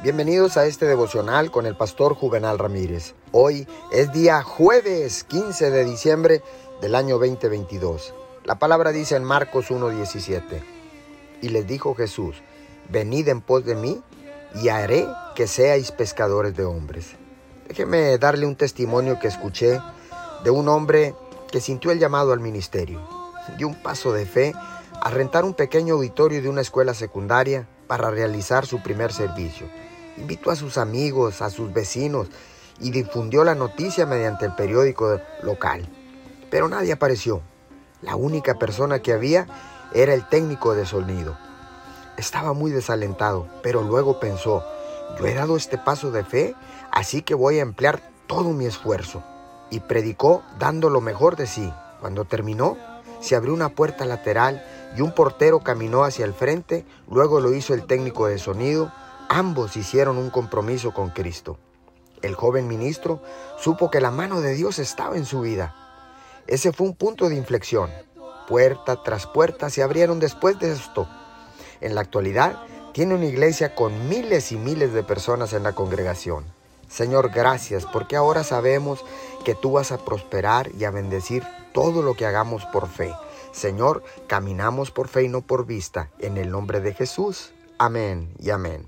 Bienvenidos a este devocional con el pastor Juvenal Ramírez. Hoy es día jueves 15 de diciembre del año 2022. La palabra dice en Marcos 1:17. Y les dijo Jesús, venid en pos de mí y haré que seáis pescadores de hombres. Déjeme darle un testimonio que escuché de un hombre que sintió el llamado al ministerio. Dio un paso de fe a rentar un pequeño auditorio de una escuela secundaria para realizar su primer servicio invitó a sus amigos, a sus vecinos y difundió la noticia mediante el periódico local. Pero nadie apareció. La única persona que había era el técnico de sonido. Estaba muy desalentado, pero luego pensó, yo he dado este paso de fe, así que voy a emplear todo mi esfuerzo. Y predicó dando lo mejor de sí. Cuando terminó, se abrió una puerta lateral y un portero caminó hacia el frente, luego lo hizo el técnico de sonido, Ambos hicieron un compromiso con Cristo. El joven ministro supo que la mano de Dios estaba en su vida. Ese fue un punto de inflexión. Puerta tras puerta se abrieron después de esto. En la actualidad tiene una iglesia con miles y miles de personas en la congregación. Señor, gracias porque ahora sabemos que tú vas a prosperar y a bendecir todo lo que hagamos por fe. Señor, caminamos por fe y no por vista. En el nombre de Jesús. Amén y amén.